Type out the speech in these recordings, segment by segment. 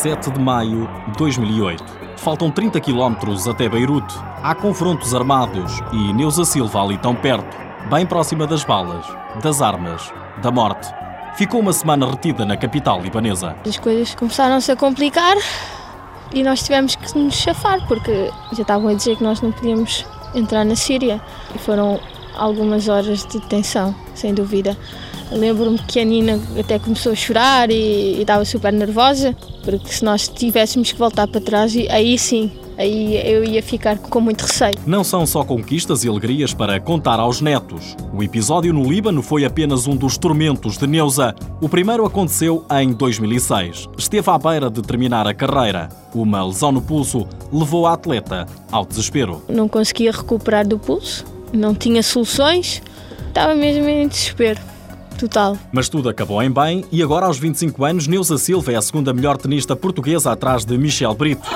7 de maio de 2008. Faltam 30 quilómetros até Beirute. Há confrontos armados e Neuza Silva ali tão perto, bem próxima das balas, das armas, da morte. Ficou uma semana retida na capital libanesa. As coisas começaram-se a complicar e nós tivemos que nos chafar porque já estavam a dizer que nós não podíamos entrar na Síria. E foram algumas horas de tensão, sem dúvida. Lembro-me que a Nina até começou a chorar e, e estava super nervosa, porque se nós tivéssemos que voltar para trás, aí sim, aí eu ia ficar com muito receio. Não são só conquistas e alegrias para contar aos netos. O episódio no Líbano foi apenas um dos tormentos de Neuza. O primeiro aconteceu em 2006. Esteve à beira de terminar a carreira. Uma lesão no pulso levou a atleta ao desespero. Não conseguia recuperar do pulso, não tinha soluções, estava mesmo em desespero total. Mas tudo acabou em bem e agora, aos 25 anos, Neuza Silva é a segunda melhor tenista portuguesa atrás de Michel Brito.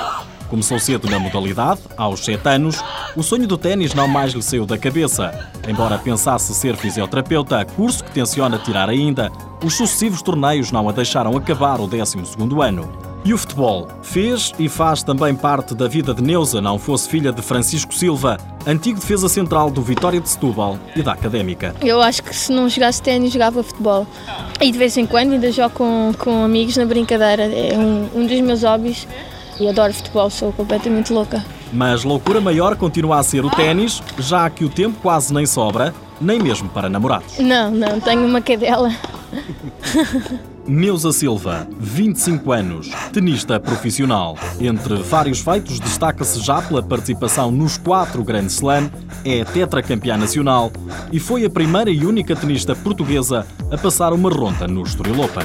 Começou cedo na modalidade, aos 7 anos, o sonho do ténis não mais lhe saiu da cabeça. Embora pensasse ser fisioterapeuta, curso que tenciona tirar ainda, os sucessivos torneios não a deixaram acabar o 12º ano. E o futebol? Fez e faz também parte da vida de Neuza, não fosse filha de Francisco Silva, antigo defesa central do Vitória de Setúbal e da Académica. Eu acho que se não jogasse ténis, jogava futebol. E de vez em quando ainda jogo com, com amigos na brincadeira. É um, um dos meus hobbies e adoro futebol, sou completamente louca. Mas loucura maior continua a ser o ténis, já que o tempo quase nem sobra, nem mesmo para namorados. Não, não, tenho uma cadela. Neuza Silva, 25 anos, tenista profissional. Entre vários feitos, destaca-se já pela participação nos quatro Grand Slam, é tetracampeã nacional e foi a primeira e única tenista portuguesa a passar uma ronda no Estoril Open.